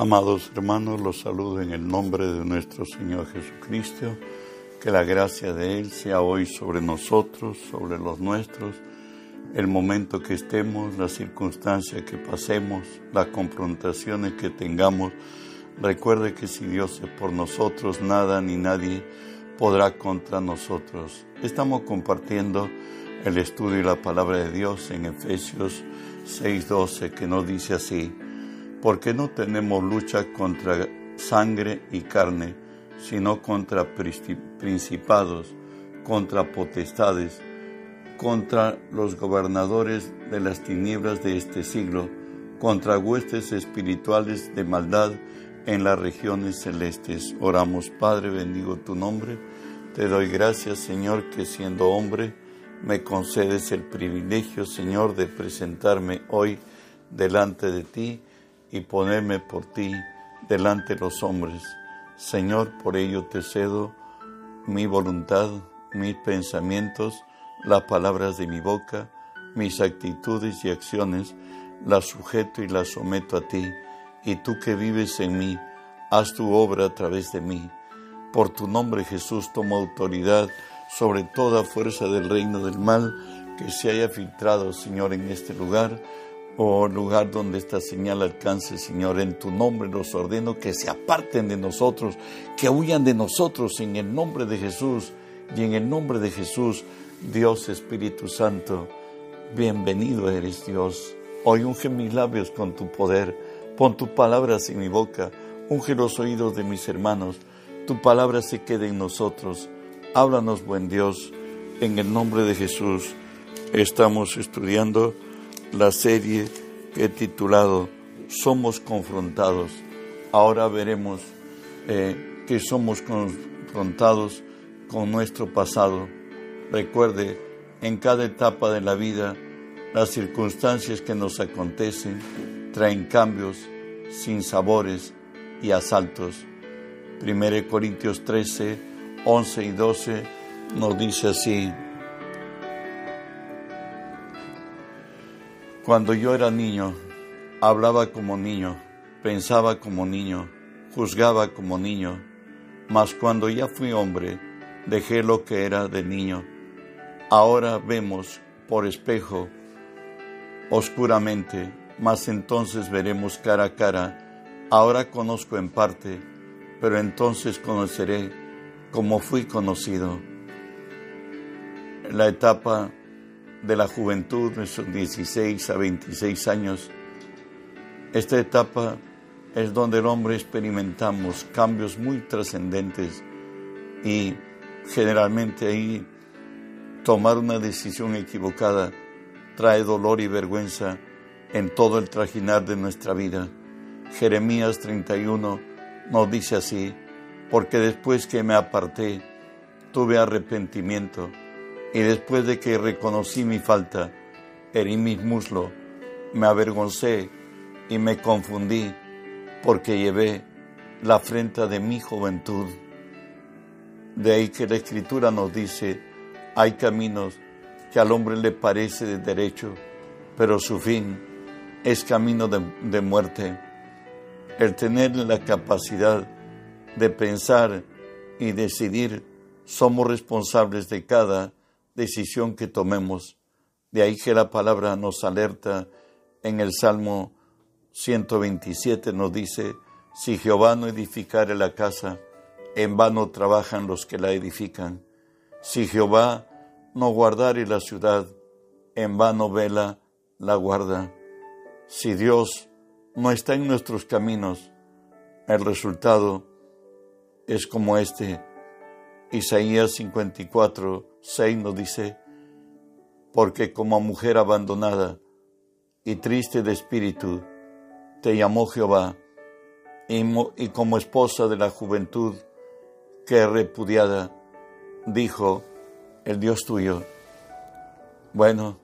Amados hermanos, los saludo en el nombre de nuestro Señor Jesucristo. Que la gracia de Él sea hoy sobre nosotros, sobre los nuestros, el momento que estemos, las circunstancias que pasemos, las confrontaciones que tengamos. Recuerde que si Dios es por nosotros, nada ni nadie podrá contra nosotros. Estamos compartiendo el estudio y la palabra de Dios en Efesios 6:12 que nos dice así porque no tenemos lucha contra sangre y carne, sino contra principados, contra potestades, contra los gobernadores de las tinieblas de este siglo, contra huestes espirituales de maldad en las regiones celestes. Oramos, Padre, bendigo tu nombre. Te doy gracias, Señor, que siendo hombre me concedes el privilegio, Señor, de presentarme hoy delante de ti y ponerme por ti delante de los hombres. Señor, por ello te cedo mi voluntad, mis pensamientos, las palabras de mi boca, mis actitudes y acciones, las sujeto y las someto a ti, y tú que vives en mí, haz tu obra a través de mí. Por tu nombre Jesús tomo autoridad sobre toda fuerza del reino del mal que se haya filtrado, Señor, en este lugar Oh lugar donde esta señal alcance, Señor, en tu nombre los ordeno que se aparten de nosotros, que huyan de nosotros en el nombre de Jesús. Y en el nombre de Jesús, Dios Espíritu Santo, bienvenido eres Dios. Hoy unge mis labios con tu poder, pon tus palabras en mi boca, unge los oídos de mis hermanos, tu palabra se quede en nosotros. Háblanos, buen Dios, en el nombre de Jesús. Estamos estudiando la serie que he titulado Somos confrontados. Ahora veremos eh, que somos confrontados con nuestro pasado. Recuerde, en cada etapa de la vida, las circunstancias que nos acontecen traen cambios, sin sabores y asaltos. 1 Corintios 13, 11 y 12 nos dice así, Cuando yo era niño, hablaba como niño, pensaba como niño, juzgaba como niño, mas cuando ya fui hombre, dejé lo que era de niño. Ahora vemos por espejo, oscuramente, mas entonces veremos cara a cara. Ahora conozco en parte, pero entonces conoceré como fui conocido. La etapa de la juventud, nuestros 16 a 26 años, esta etapa es donde el hombre experimentamos cambios muy trascendentes y generalmente ahí tomar una decisión equivocada trae dolor y vergüenza en todo el trajinar de nuestra vida. Jeremías 31 nos dice así, porque después que me aparté, tuve arrepentimiento y después de que reconocí mi falta, herí mis muslos, me avergoncé y me confundí porque llevé la afrenta de mi juventud. De ahí que la escritura nos dice, hay caminos que al hombre le parece de derecho, pero su fin es camino de, de muerte. El tener la capacidad de pensar y decidir, somos responsables de cada decisión que tomemos. De ahí que la palabra nos alerta en el Salmo 127, nos dice, si Jehová no edificare la casa, en vano trabajan los que la edifican. Si Jehová no guardare la ciudad, en vano vela la guarda. Si Dios no está en nuestros caminos, el resultado es como este. Isaías 54, 6 nos dice, porque como mujer abandonada y triste de espíritu, te llamó Jehová, y, como esposa de la juventud que repudiada, dijo el Dios tuyo. Bueno,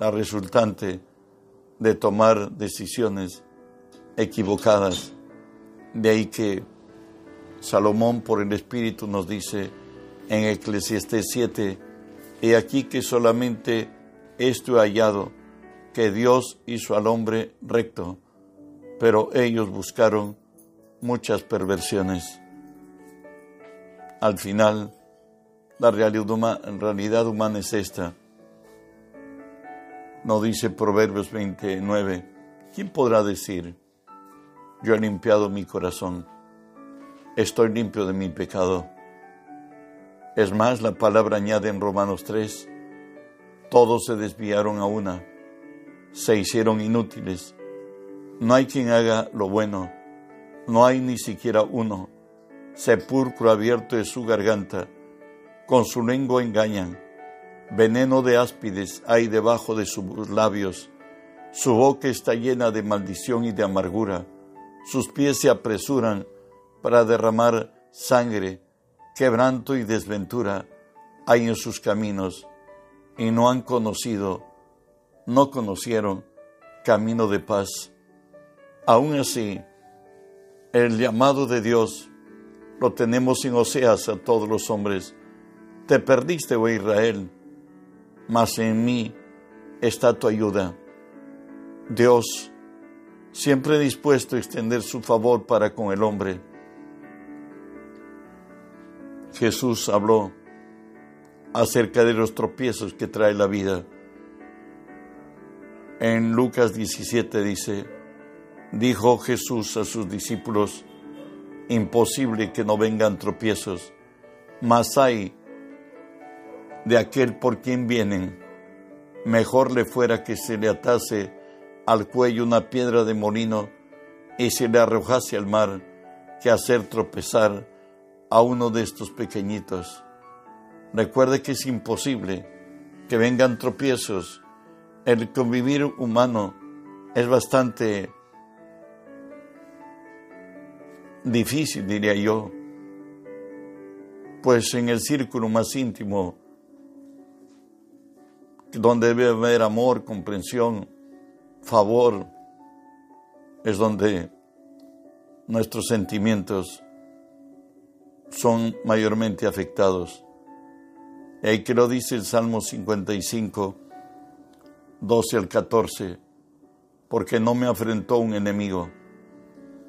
la resultante de tomar decisiones equivocadas. De ahí que Salomón por el Espíritu nos dice, en Eclesiastés 7, he aquí que solamente esto he hallado, que Dios hizo al hombre recto, pero ellos buscaron muchas perversiones. Al final, la realidad humana es esta. No dice Proverbios 29, ¿quién podrá decir, yo he limpiado mi corazón, estoy limpio de mi pecado? Es más, la palabra añade en Romanos 3, todos se desviaron a una, se hicieron inútiles, no hay quien haga lo bueno, no hay ni siquiera uno, sepulcro abierto es su garganta, con su lengua engañan, veneno de áspides hay debajo de sus labios, su boca está llena de maldición y de amargura, sus pies se apresuran para derramar sangre, quebranto y desventura hay en sus caminos, y no han conocido, no conocieron camino de paz. Aún así, el llamado de Dios lo tenemos en Oseas a todos los hombres. Te perdiste, oh Israel, mas en mí está tu ayuda. Dios, siempre dispuesto a extender su favor para con el hombre Jesús habló acerca de los tropiezos que trae la vida. En Lucas 17 dice, dijo Jesús a sus discípulos, imposible que no vengan tropiezos, mas hay de aquel por quien vienen, mejor le fuera que se le atase al cuello una piedra de molino y se le arrojase al mar que hacer tropezar a uno de estos pequeñitos. Recuerde que es imposible que vengan tropiezos. El convivir humano es bastante difícil, diría yo, pues en el círculo más íntimo, donde debe haber amor, comprensión, favor, es donde nuestros sentimientos son mayormente afectados. Y que lo dice el Salmo 55, 12 al 14, porque no me afrentó un enemigo,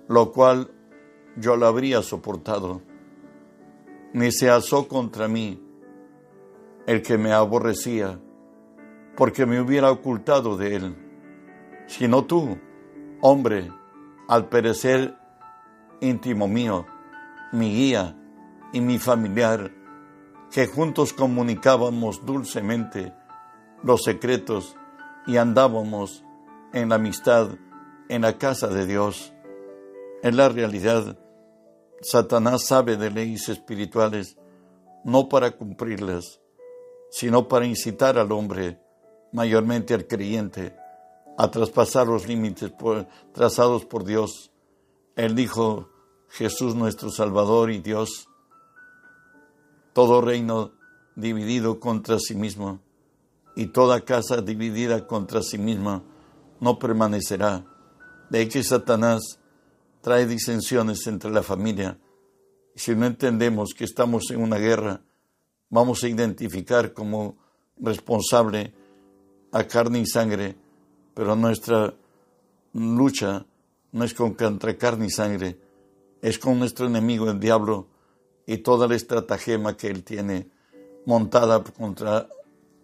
lo cual yo lo habría soportado, ni se alzó contra mí el que me aborrecía, porque me hubiera ocultado de él, sino tú, hombre, al perecer íntimo mío, mi guía, y mi familiar, que juntos comunicábamos dulcemente los secretos y andábamos en la amistad en la casa de Dios. En la realidad, Satanás sabe de leyes espirituales no para cumplirlas, sino para incitar al hombre, mayormente al creyente, a traspasar los límites trazados por Dios. Él dijo, Jesús nuestro Salvador y Dios, todo reino dividido contra sí mismo y toda casa dividida contra sí misma no permanecerá. De que Satanás trae disensiones entre la familia. Si no entendemos que estamos en una guerra, vamos a identificar como responsable a carne y sangre, pero nuestra lucha no es contra carne y sangre, es con nuestro enemigo, el diablo, y toda la estratagema que Él tiene montada contra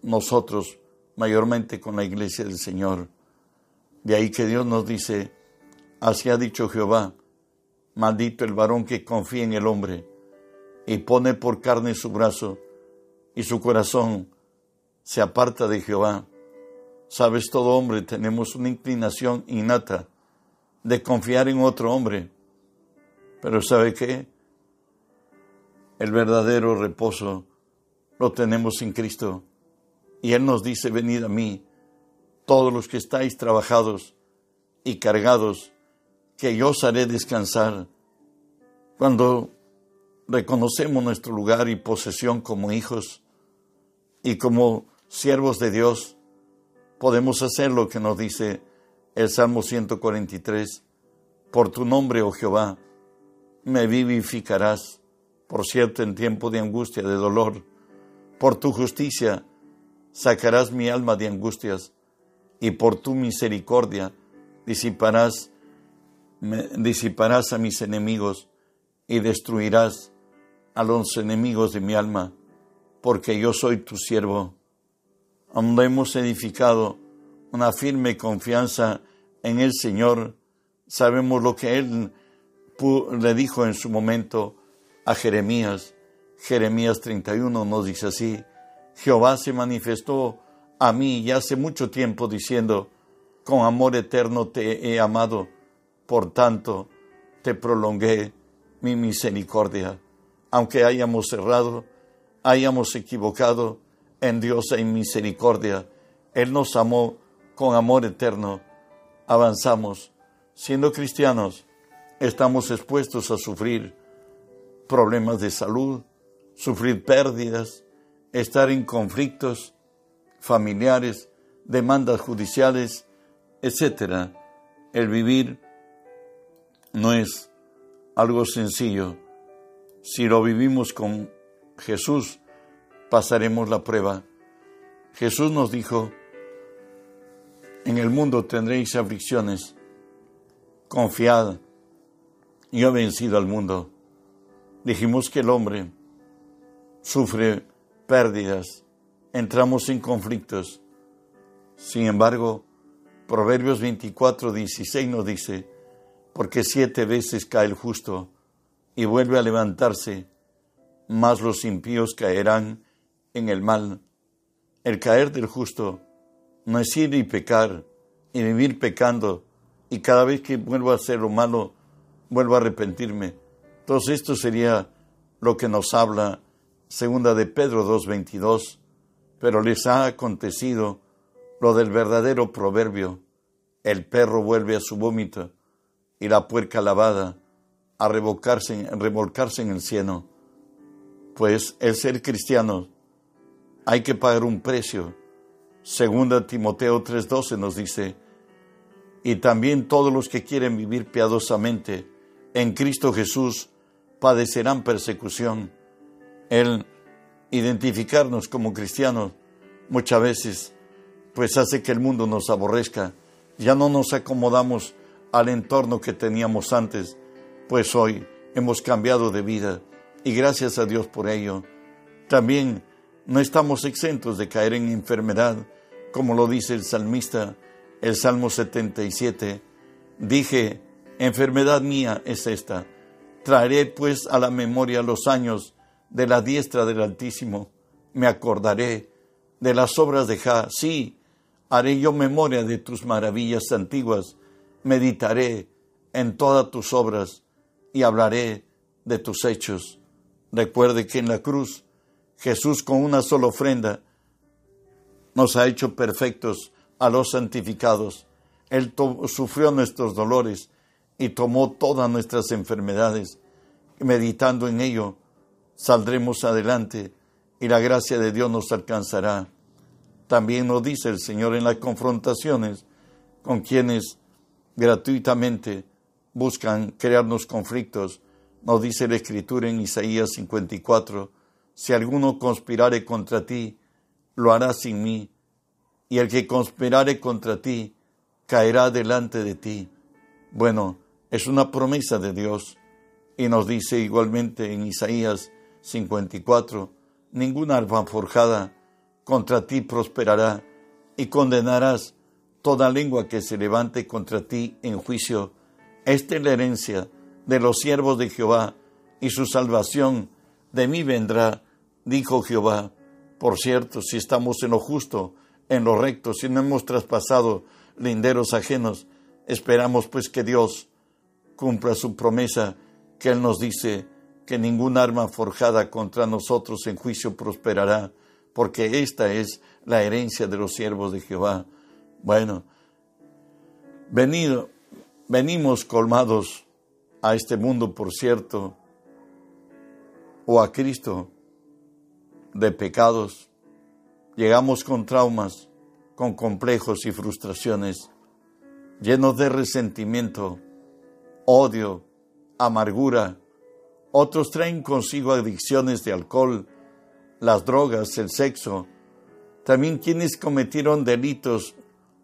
nosotros, mayormente con la iglesia del Señor. De ahí que Dios nos dice, así ha dicho Jehová, maldito el varón que confía en el hombre y pone por carne su brazo y su corazón se aparta de Jehová. Sabes, todo hombre tenemos una inclinación innata de confiar en otro hombre, pero ¿sabe qué? El verdadero reposo lo tenemos en Cristo. Y Él nos dice, venid a mí, todos los que estáis trabajados y cargados, que yo os haré descansar. Cuando reconocemos nuestro lugar y posesión como hijos y como siervos de Dios, podemos hacer lo que nos dice el Salmo 143. Por tu nombre, oh Jehová, me vivificarás por cierto, en tiempo de angustia, de dolor, por tu justicia sacarás mi alma de angustias y por tu misericordia disiparás disiparás a mis enemigos y destruirás a los enemigos de mi alma, porque yo soy tu siervo. Hemos edificado una firme confianza en el Señor, sabemos lo que Él le dijo en su momento a Jeremías. Jeremías 31 nos dice así, Jehová se manifestó a mí ya hace mucho tiempo diciendo, con amor eterno te he amado, por tanto te prolongué mi misericordia. Aunque hayamos cerrado, hayamos equivocado, en Dios hay misericordia. Él nos amó con amor eterno. Avanzamos. Siendo cristianos, estamos expuestos a sufrir problemas de salud, sufrir pérdidas, estar en conflictos familiares, demandas judiciales, etc. El vivir no es algo sencillo. Si lo vivimos con Jesús, pasaremos la prueba. Jesús nos dijo, en el mundo tendréis aflicciones, confiad, yo he vencido al mundo. Dijimos que el hombre sufre pérdidas, entramos en conflictos. Sin embargo, Proverbios 24, 16 nos dice, porque siete veces cae el justo y vuelve a levantarse, más los impíos caerán en el mal. El caer del justo no es ir y pecar y vivir pecando y cada vez que vuelvo a hacer lo malo, vuelvo a arrepentirme. Entonces esto sería lo que nos habla segunda de Pedro 2.22, pero les ha acontecido lo del verdadero proverbio, el perro vuelve a su vómito y la puerca lavada a revolcarse, revolcarse en el cielo. Pues el ser cristiano hay que pagar un precio. Segunda Timoteo 3:12 nos dice, y también todos los que quieren vivir piadosamente en Cristo Jesús padecerán persecución. El identificarnos como cristianos muchas veces pues hace que el mundo nos aborrezca. Ya no nos acomodamos al entorno que teníamos antes, pues hoy hemos cambiado de vida y gracias a Dios por ello. También no estamos exentos de caer en enfermedad, como lo dice el salmista, el Salmo 77. Dije, enfermedad mía es esta. Traeré pues a la memoria los años de la diestra del Altísimo. Me acordaré de las obras de Ja. Sí, haré yo memoria de tus maravillas antiguas. Meditaré en todas tus obras y hablaré de tus hechos. Recuerde que en la cruz Jesús con una sola ofrenda nos ha hecho perfectos a los santificados. Él sufrió nuestros dolores y tomó todas nuestras enfermedades. Meditando en ello, saldremos adelante y la gracia de Dios nos alcanzará. También nos dice el Señor en las confrontaciones con quienes gratuitamente buscan crearnos conflictos. Nos dice la Escritura en Isaías 54, si alguno conspirare contra ti, lo hará sin mí, y el que conspirare contra ti, caerá delante de ti. Bueno, es una promesa de Dios, y nos dice igualmente en Isaías 54, ninguna arma forjada contra ti prosperará, y condenarás toda lengua que se levante contra ti en juicio. Esta es la herencia de los siervos de Jehová, y su salvación de mí vendrá, dijo Jehová. Por cierto, si estamos en lo justo, en lo recto, si no hemos traspasado linderos ajenos, esperamos pues que Dios cumpla su promesa, que Él nos dice que ningún arma forjada contra nosotros en juicio prosperará, porque esta es la herencia de los siervos de Jehová. Bueno, venido, venimos colmados a este mundo, por cierto, o a Cristo de pecados. Llegamos con traumas, con complejos y frustraciones, llenos de resentimiento, odio, amargura. Otros traen consigo adicciones de alcohol, las drogas, el sexo. También quienes cometieron delitos,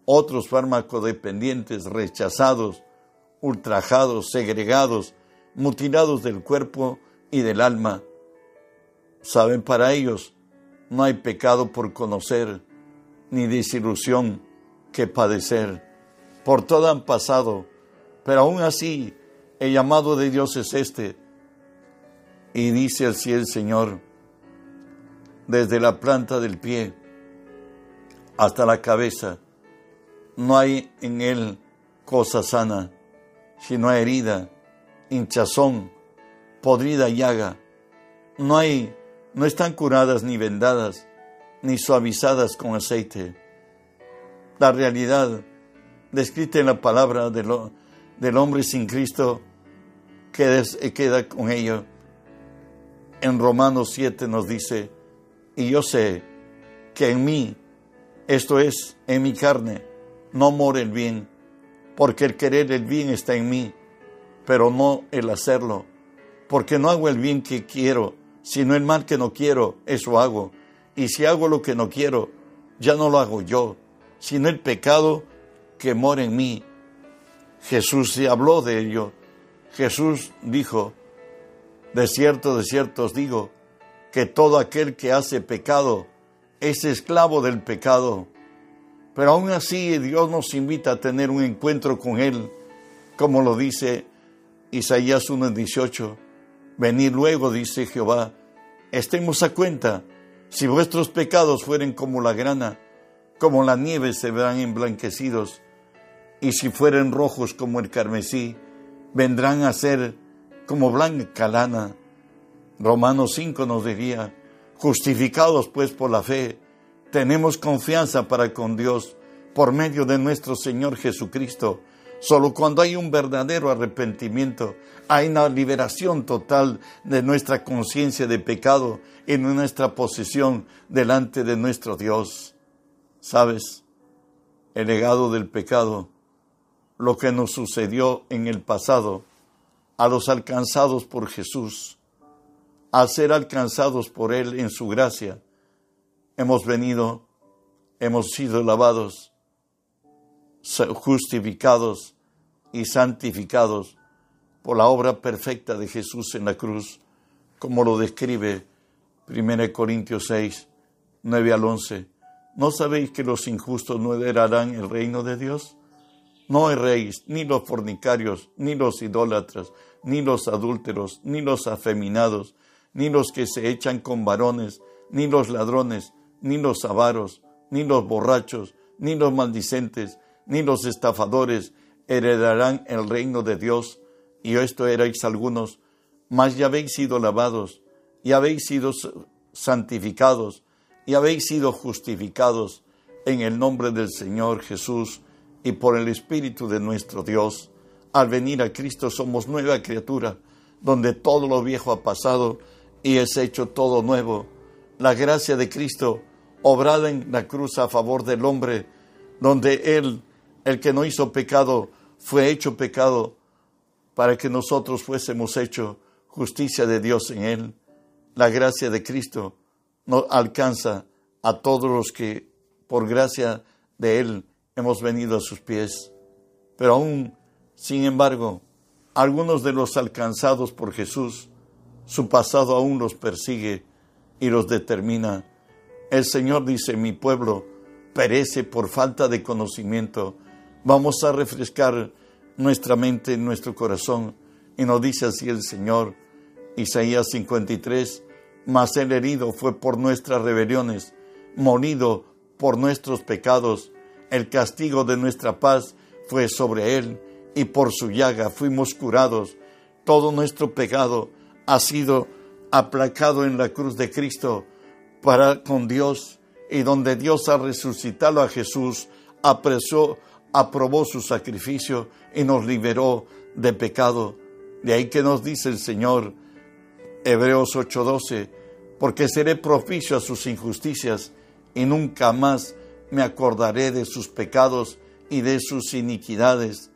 otros farmacodependientes rechazados ultrajados, segregados, mutilados del cuerpo y del alma. Saben, para ellos no hay pecado por conocer, ni desilusión que padecer. Por todo han pasado, pero aún así el llamado de Dios es este. Y dice así el Señor, desde la planta del pie hasta la cabeza, no hay en él cosa sana, sino herida, hinchazón, podrida llaga. No hay, no están curadas ni vendadas, ni suavizadas con aceite. La realidad descrita en la palabra del hombre sin Cristo queda, queda con ello. En Romanos 7 nos dice, y yo sé que en mí, esto es, en mi carne, no mora el bien, porque el querer el bien está en mí, pero no el hacerlo, porque no hago el bien que quiero, sino el mal que no quiero, eso hago. Y si hago lo que no quiero, ya no lo hago yo, sino el pecado que mora en mí. Jesús se habló de ello. Jesús dijo, de cierto, de cierto os digo, que todo aquel que hace pecado es esclavo del pecado. Pero aún así Dios nos invita a tener un encuentro con Él, como lo dice Isaías 1.18. Venid luego, dice Jehová, estemos a cuenta, si vuestros pecados fueren como la grana, como la nieve se verán emblanquecidos, y si fueren rojos como el carmesí, vendrán a ser como blanca lana. Romanos 5 nos diría, justificados pues por la fe, tenemos confianza para con Dios por medio de nuestro Señor Jesucristo. Solo cuando hay un verdadero arrepentimiento, hay una liberación total de nuestra conciencia de pecado y nuestra posición delante de nuestro Dios. ¿Sabes? El legado del pecado, lo que nos sucedió en el pasado, a los alcanzados por Jesús, al ser alcanzados por Él en su gracia, hemos venido, hemos sido lavados, justificados y santificados por la obra perfecta de Jesús en la cruz, como lo describe 1 Corintios 6, 9 al 11. ¿No sabéis que los injustos no heredarán el reino de Dios? No erréis, ni los fornicarios, ni los idólatras, ni los adúlteros, ni los afeminados, ni los que se echan con varones, ni los ladrones, ni los avaros, ni los borrachos, ni los maldicentes, ni los estafadores heredarán el reino de Dios. Y esto erais algunos, mas ya habéis sido lavados, y habéis sido santificados, y habéis sido justificados en el nombre del Señor Jesús y por el Espíritu de nuestro Dios. Al venir a Cristo somos nueva criatura, donde todo lo viejo ha pasado y es hecho todo nuevo. La gracia de Cristo obrada en la cruz a favor del hombre, donde Él, el que no hizo pecado, fue hecho pecado para que nosotros fuésemos hecho justicia de Dios en Él. La gracia de Cristo nos alcanza a todos los que, por gracia de Él, hemos venido a sus pies. Pero aún, sin embargo, algunos de los alcanzados por Jesús, su pasado aún los persigue y los determina el Señor dice, mi pueblo perece por falta de conocimiento. Vamos a refrescar nuestra mente, nuestro corazón. Y nos dice así el Señor, Isaías 53, mas el herido fue por nuestras rebeliones, molido por nuestros pecados. El castigo de nuestra paz fue sobre él, y por su llaga fuimos curados. Todo nuestro pecado ha sido aplacado en la cruz de Cristo para con Dios y donde Dios ha resucitado a Jesús, apresó, aprobó su sacrificio y nos liberó de pecado. De ahí que nos dice el Señor, Hebreos 8:12, porque seré propicio a sus injusticias y nunca más me acordaré de sus pecados y de sus iniquidades.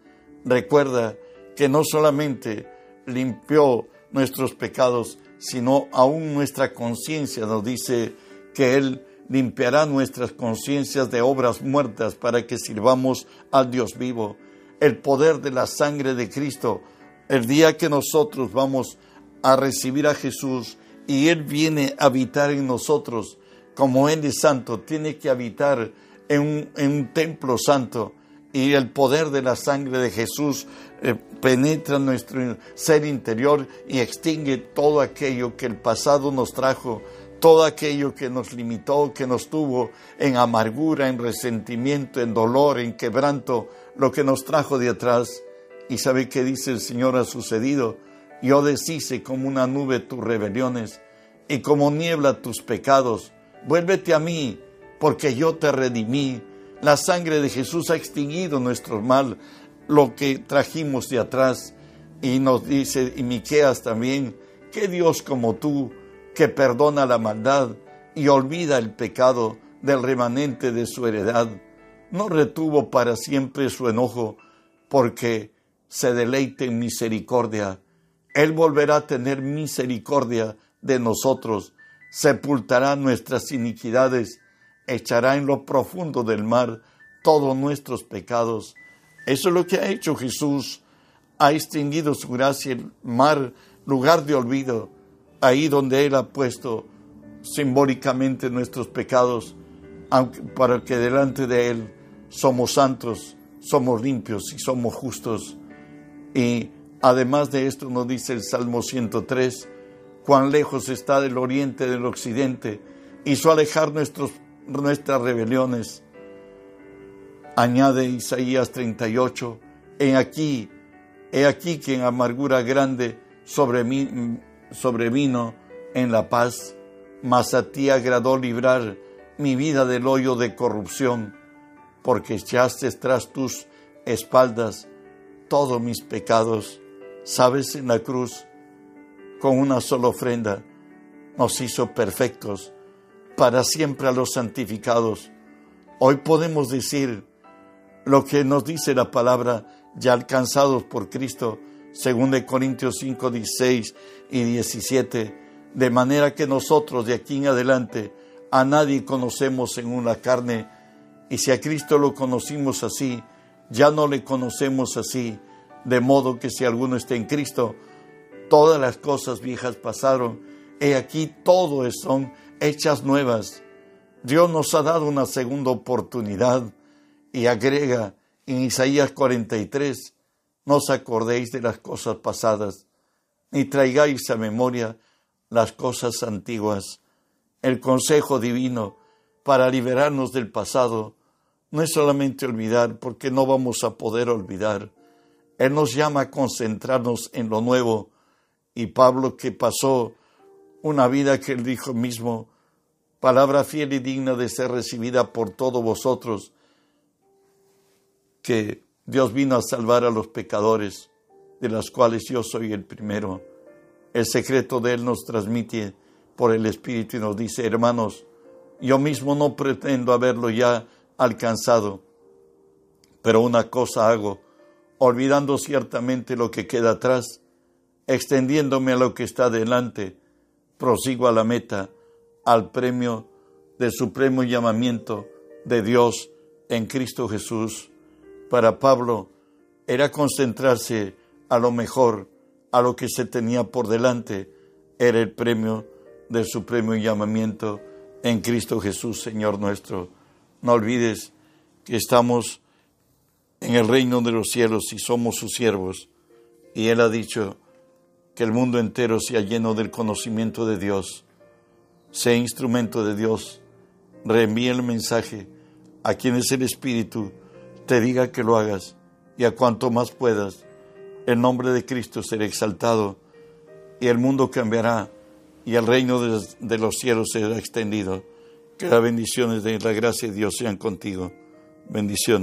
Recuerda que no solamente limpió nuestros pecados, sino aún nuestra conciencia nos dice que Él limpiará nuestras conciencias de obras muertas para que sirvamos al Dios vivo. el poder de la sangre de Cristo. El día que nosotros vamos a recibir a Jesús y Él viene a habitar en nosotros, como Él es santo, tiene que habitar en un, templo santo y el poder de la sangre de Jesús eh, penetra nuestro ser interior y extingue todo aquello que el pasado nos trajo, todo aquello que nos limitó, que nos tuvo en amargura, en resentimiento, en dolor, en quebranto, lo que nos trajo de atrás. Y sabe qué dice el Señor ha sucedido. Yo deshice como una nube tus rebeliones y como niebla tus pecados. Vuélvete a mí, porque yo te redimí la sangre de Jesús ha extinguido nuestro mal, lo que trajimos de atrás. Y nos dice, y Miqueas también, que Dios como tú, que perdona la maldad y olvida el pecado del remanente de su heredad, no retuvo para siempre su enojo, porque se deleite en misericordia. Él volverá a tener misericordia de nosotros, sepultará nuestras iniquidades echará en lo profundo del mar todos nuestros pecados. Eso es lo que ha hecho Jesús. Ha extinguido su gracia el mar, lugar de olvido, ahí donde Él ha puesto simbólicamente nuestros pecados, para que delante de Él somos santos, somos limpios y somos justos. Y además de esto nos dice el Salmo 103, cuán lejos está del oriente del occidente, hizo alejar nuestros nuestras rebeliones. Añade Isaías 38, he aquí, he aquí que en amargura grande sobre mí, sobrevino en la paz, mas a ti agradó librar mi vida del hoyo de corrupción, porque echaste tras tus espaldas todos mis pecados. Sabes, en la cruz, con una sola ofrenda, nos hizo perfectos para siempre a los santificados. Hoy podemos decir lo que nos dice la palabra, ya alcanzados por Cristo, según de Corintios 5, 16 y 17, de manera que nosotros de aquí en adelante a nadie conocemos en una carne, y si a Cristo lo conocimos así, ya no le conocemos así, de modo que si alguno está en Cristo, todas las cosas viejas pasaron, he aquí todo son hechas nuevas. Dios nos ha dado una segunda oportunidad y agrega en Isaías 43, no os acordéis de las cosas pasadas, ni traigáis a memoria las cosas antiguas. El consejo divino para liberarnos del pasado no es solamente olvidar, porque no vamos a poder olvidar. Él nos llama a concentrarnos en lo nuevo. Y Pablo que pasó una vida que él dijo mismo, palabra fiel y digna de ser recibida por todos vosotros, que Dios vino a salvar a los pecadores, de los cuales yo soy el primero. El secreto de Él nos transmite por el Espíritu y nos dice, hermanos, yo mismo no pretendo haberlo ya alcanzado, pero una cosa hago, olvidando ciertamente lo que queda atrás, extendiéndome a lo que está delante, prosigo a la meta, al premio del supremo llamamiento de Dios en Cristo Jesús. Para Pablo era concentrarse a lo mejor, a lo que se tenía por delante, era el premio del supremo llamamiento en Cristo Jesús, Señor nuestro. No olvides que estamos en el reino de los cielos y somos sus siervos. Y Él ha dicho que el mundo entero sea lleno del conocimiento de Dios Sé instrumento de Dios. Reenvíe el mensaje a quienes el Espíritu te diga que lo hagas y a cuanto más puedas, el nombre de Cristo será exaltado y el mundo cambiará y el reino de, los cielos será extendido. Que las bendiciones de la gracia de Dios sean contigo. Bendiciones.